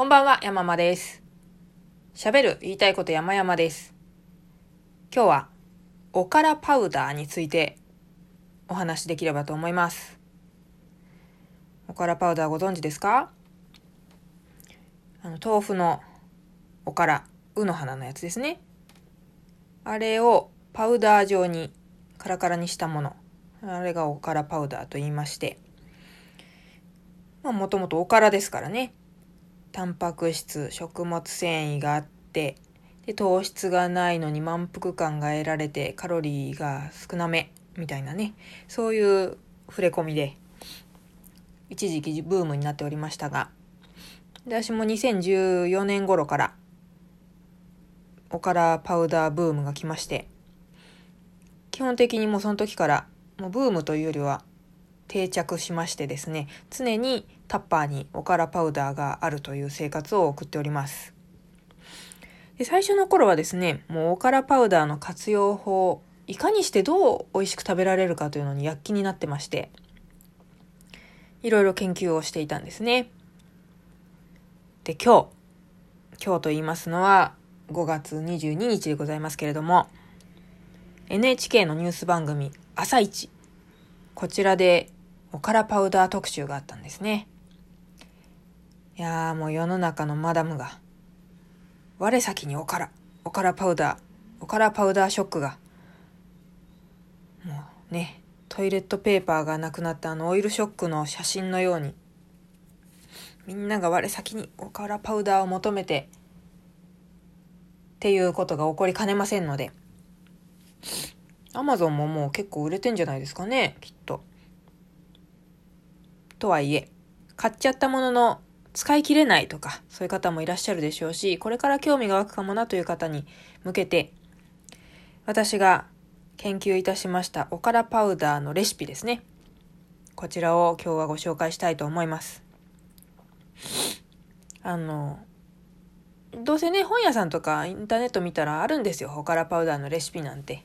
こんばんは、山間です。喋る、言いたいこと山々です。今日は、おからパウダーについてお話しできればと思います。おからパウダーご存知ですか？あの、豆腐のおから、うの花のやつですね。あれをパウダー状にカラカラにしたもの。あれがおからパウダーと言いまして。まあ、もともとおからですからね。タンパク質、食物繊維があって、で、糖質がないのに満腹感が得られて、カロリーが少なめ、みたいなね。そういう触れ込みで、一時期ブームになっておりましたが、私も2014年頃から、おからパウダーブームが来まして、基本的にもうその時から、もうブームというよりは、定着しましてですね常にタッパーにおからパウダーがあるという生活を送っております。で最初の頃はですねもうおからパウダーの活用法いかにしてどう美味しく食べられるかというのに躍起になってましていろいろ研究をしていたんですね。で今日今日と言いますのは5月22日でございますけれども NHK のニュース番組「朝一こちらでおからパウダー特集があったんですね。いやーもう世の中のマダムが、我先におから、おからパウダー、おからパウダーショックが、もうね、トイレットペーパーがなくなったあのオイルショックの写真のように、みんなが我先におからパウダーを求めて、っていうことが起こりかねませんので、アマゾンももう結構売れてんじゃないですかね、きっと。とはいえ、買っちゃったものの使い切れないとか、そういう方もいらっしゃるでしょうし、これから興味が湧くかもなという方に向けて、私が研究いたしましたおからパウダーのレシピですね。こちらを今日はご紹介したいと思います。あの、どうせね、本屋さんとかインターネット見たらあるんですよ。おからパウダーのレシピなんて。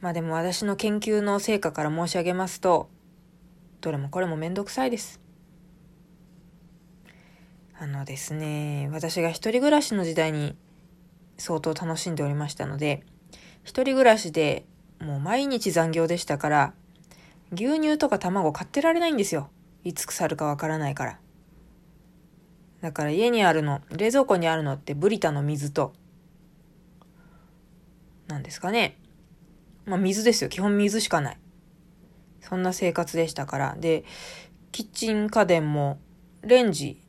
まあでも私の研究の成果から申し上げますと、どれもこれもめんどくさいです。あのですね、私が一人暮らしの時代に相当楽しんでおりましたので、一人暮らしでもう毎日残業でしたから、牛乳とか卵買ってられないんですよ。いつ腐るかわからないから。だから家にあるの、冷蔵庫にあるのってブリタの水と、なんですかね。まあ水ですよ。基本水しかない。そんな生活でしたから。で、キッチン家電もレンジ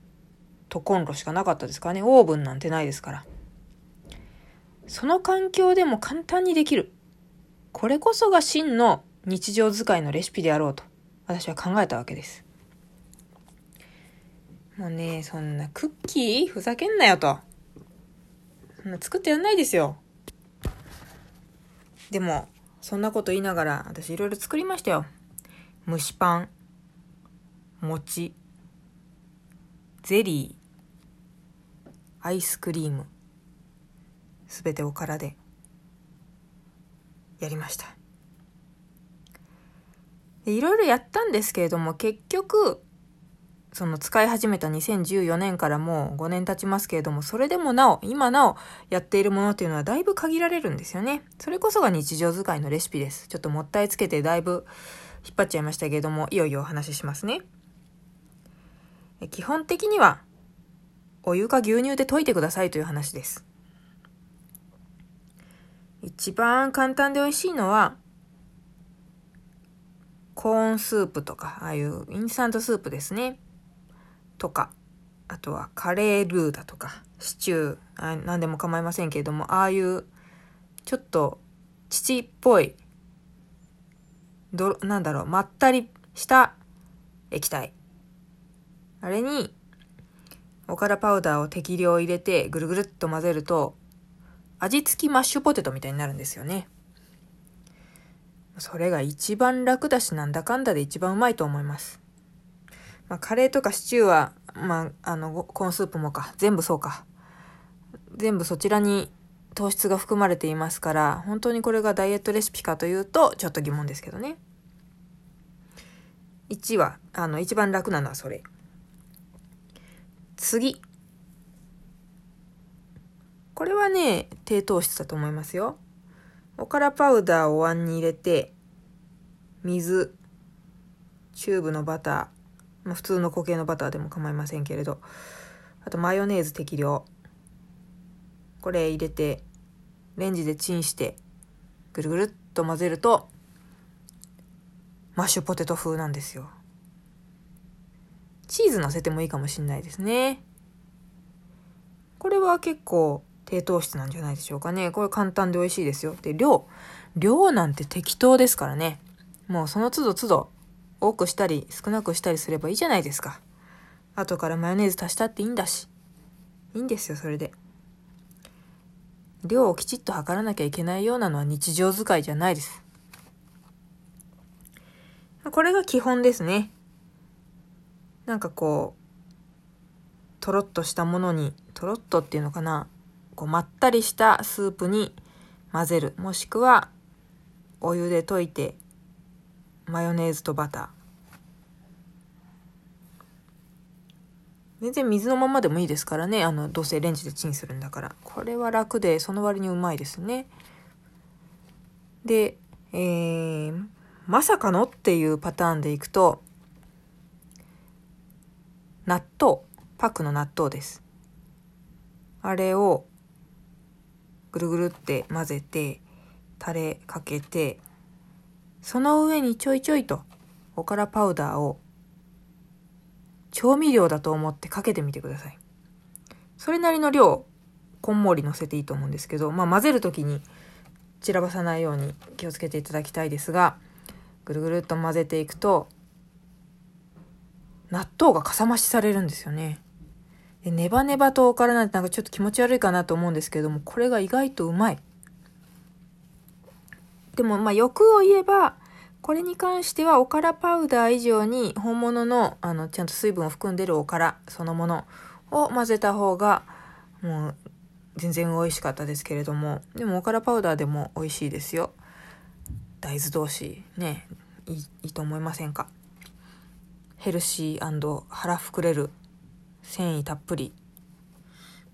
とコンロしかなかったですからね。オーブンなんてないですから。その環境でも簡単にできる。これこそが真の日常使いのレシピであろうと私は考えたわけです。もうね、そんなクッキーふざけんなよと。そんな作ってやんないですよ。でも、そんなこと言いながら私いろいろ作りましたよ。蒸しパン、餅、ゼリー、アイスクリーム、すべておからでやりました。いろいろやったんですけれども結局その使い始めた2014年からもう5年経ちますけれども、それでもなお、今なおやっているものっていうのはだいぶ限られるんですよね。それこそが日常使いのレシピです。ちょっともったいつけてだいぶ引っ張っちゃいましたけれども、いよいよお話ししますね。基本的には、お湯か牛乳で溶いてくださいという話です。一番簡単で美味しいのは、コーンスープとか、ああいうインスタントスープですね。とか、あとはカレールーだとか、シチュー、何でも構いませんけれども、ああいうちょっと父っぽいど、なんだろう、まったりした液体。あれに、おからパウダーを適量入れてぐるぐるっと混ぜると、味付きマッシュポテトみたいになるんですよね。それが一番楽だし、なんだかんだで一番うまいと思います。まあ、カレーとかシチューは、まあ、あの、コーンスープもか、全部そうか。全部そちらに糖質が含まれていますから、本当にこれがダイエットレシピかというと、ちょっと疑問ですけどね。1は、あの、一番楽なのはそれ。次。これはね、低糖質だと思いますよ。おからパウダーをお椀に入れて、水、チューブのバター、まあ、普通の固形のバターでも構いませんけれど、あとマヨネーズ適量。これ入れて、レンジでチンして、ぐるぐるっと混ぜると、マッシュポテト風なんですよ。チーズ乗せてもいいかもしんないですね。これは結構低糖質なんじゃないでしょうかね。これ簡単で美味しいですよ。で、量。量なんて適当ですからね。もうその都度都度多くしたり少なくしたりすればいいじゃないですか。後からマヨネーズ足したっていいんだし。いいんですよ、それで。量をきちっと測らなきゃいけないようなのは日常使いじゃないです。これが基本ですね。なんかこう、とろっとしたものに、とろっとっていうのかな、こうまったりしたスープに混ぜる。もしくは、お湯で溶いて、マヨネーズとバター。全然水のままでもいいですからね。あの、どうせレンジでチンするんだから。これは楽で、その割にうまいですね。で、えー、まさかのっていうパターンでいくと、納豆、パックの納豆です。あれをぐるぐるって混ぜて、タレかけて、その上にちょいちょいとおからパウダーを調味料だと思ってかけてみてください。それなりの量、こんもり乗せていいと思うんですけど、まあ混ぜる時に散らばさないように気をつけていただきたいですが、ぐるぐるっと混ぜていくと納豆がかさ増しされるんですよね。でネバネバとおからなんてなんかちょっと気持ち悪いかなと思うんですけどもこれが意外とうまい。でもまあ欲を言えばこれに関してはおからパウダー以上に本物のあのちゃんと水分を含んでるおからそのものを混ぜた方がもう全然美味しかったですけれども。でもおからパウダーでも美味しいですよ。大豆同士ねいいいいと思いませんか？ヘルシー腹膨れる繊維たっぷり。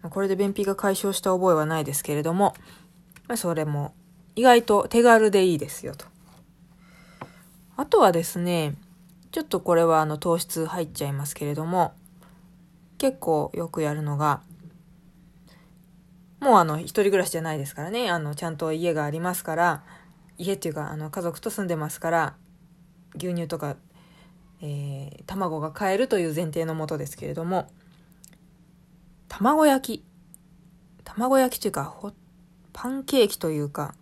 これで便秘が解消した覚えはないですけれども。それも意外と手軽でいいですよと。あとはですねちょっとこれはあの糖質入っちゃいますけれども結構よくやるのがもうあの一人暮らしじゃないですからねあのちゃんと家がありますから家っていうかあの家族と住んでますから牛乳とか、えー、卵が買えるという前提のもとですけれども卵焼き卵焼きというかパンケーキというか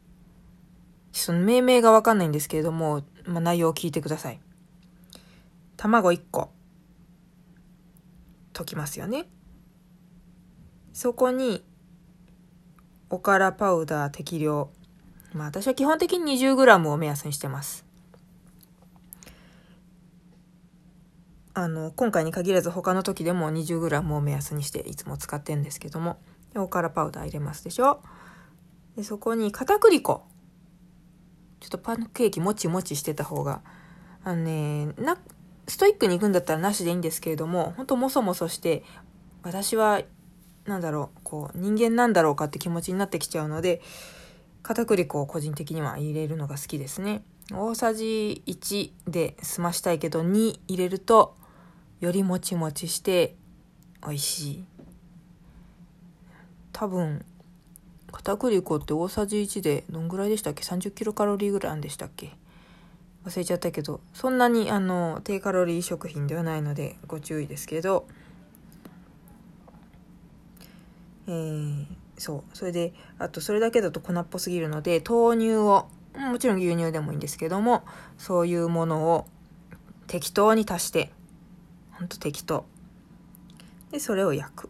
その命名がわかんないんですけれども、まあ、内容を聞いてください。卵1個溶きますよね。そこにおからパウダー適量。まあ私は基本的に 20g を目安にしてます。あの、今回に限らず他の時でも 20g を目安にしていつも使ってるんですけども、おからパウダー入れますでしょ。で、そこに片栗粉。ちょっとパンケーキもちもちしてた方が、あのね、な、ストイックに行くんだったらなしでいいんですけれども、ほんともそもそして、私は、なんだろう、こう、人間なんだろうかって気持ちになってきちゃうので、片栗粉を個人的には入れるのが好きですね。大さじ1で済ましたいけど2入れるとよりもちもちして美味しい。多分片栗粉って大さじ1でどんぐらいでしたっけ？30キロカロリーぐらいあんでしたっけ？忘れちゃったけどそんなにあの低カロリー食品ではないのでご注意ですけどえー、そう。それで、あとそれだけだと粉っぽすぎるので、豆乳を、もちろん牛乳でもいいんですけども、そういうものを適当に足して、ほんと適当。で、それを焼く。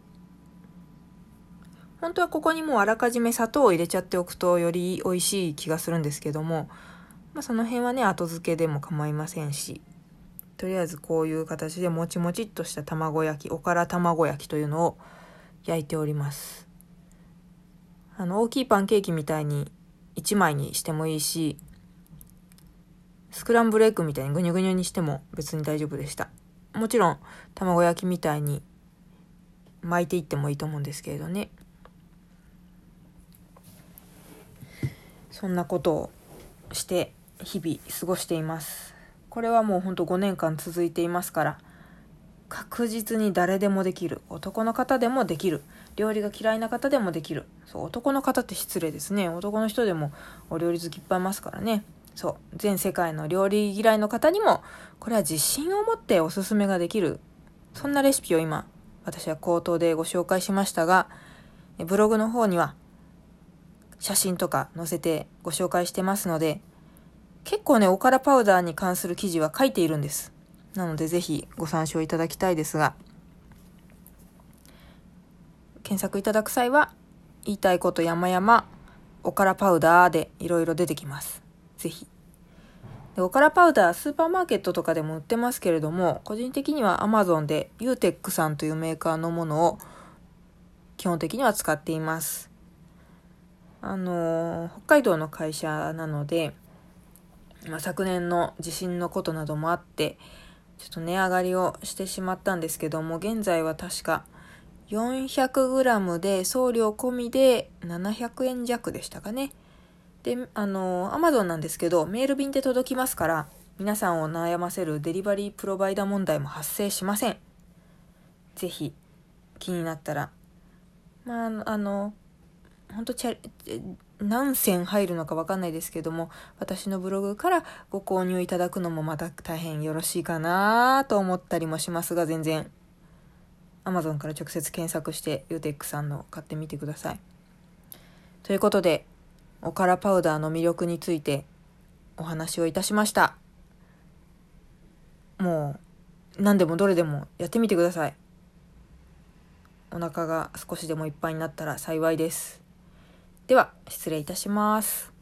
本当はここにもうあらかじめ砂糖を入れちゃっておくとより美味しい気がするんですけども、まあ、その辺はね、後付けでも構いませんし、とりあえずこういう形でもちもちっとした卵焼き、おから卵焼きというのを焼いております。あの、大きいパンケーキみたいに1枚にしてもいいし、スクランブルエッグみたいにぐにゅぐにゅにしても別に大丈夫でした。もちろん、卵焼きみたいに巻いていってもいいと思うんですけれどねそんなことをして日々過ごしています。これはもうほんと5年間続いていますから確実に誰でもできる男の方でもできる料理が嫌いな方でもできる。そう男の方って失礼ですね。男の人でもお料理好きいっぱいいますからね。そう全世界の料理嫌いの方にもこれは自信を持っておすすめができる。そんなレシピを今私は口頭でご紹介しましたがブログの方には写真とか載せてご紹介してますので結構ねおからパウダーに関する記事は書いているんですなのでぜひご参照いただきたいですが検索いただく際は言いたいこと山々おからパウダーでいろいろ出てきますぜひ。でおからパウダー、スーパーマーケットとかでも売ってますけれども、個人的には Amazon で UTEC さんというメーカーのものを基本的には使っています。あの、北海道の会社なので、まあ、昨年の地震のことなどもあって、ちょっと値上がりをしてしまったんですけども、現在は確か 400g で送料込みで700円弱でしたかね。で、あの、アマゾンなんですけど、メール便で届きますから、皆さんを悩ませるデリバリープロバイダー問題も発生しません。ぜひ、気になったら。まあ、あの、本当チャ何銭入るのかわかんないですけども、私のブログからご購入いただくのもまた大変よろしいかなと思ったりもしますが、全然、Amazon から直接検索して、ユーテックさんの買ってみてください。ということで、おからパウダーの魅力についてお話をいたしました。もう何でもどれでもやってみてください。お腹が少しでもいっぱいになったら幸いです。では失礼いたします。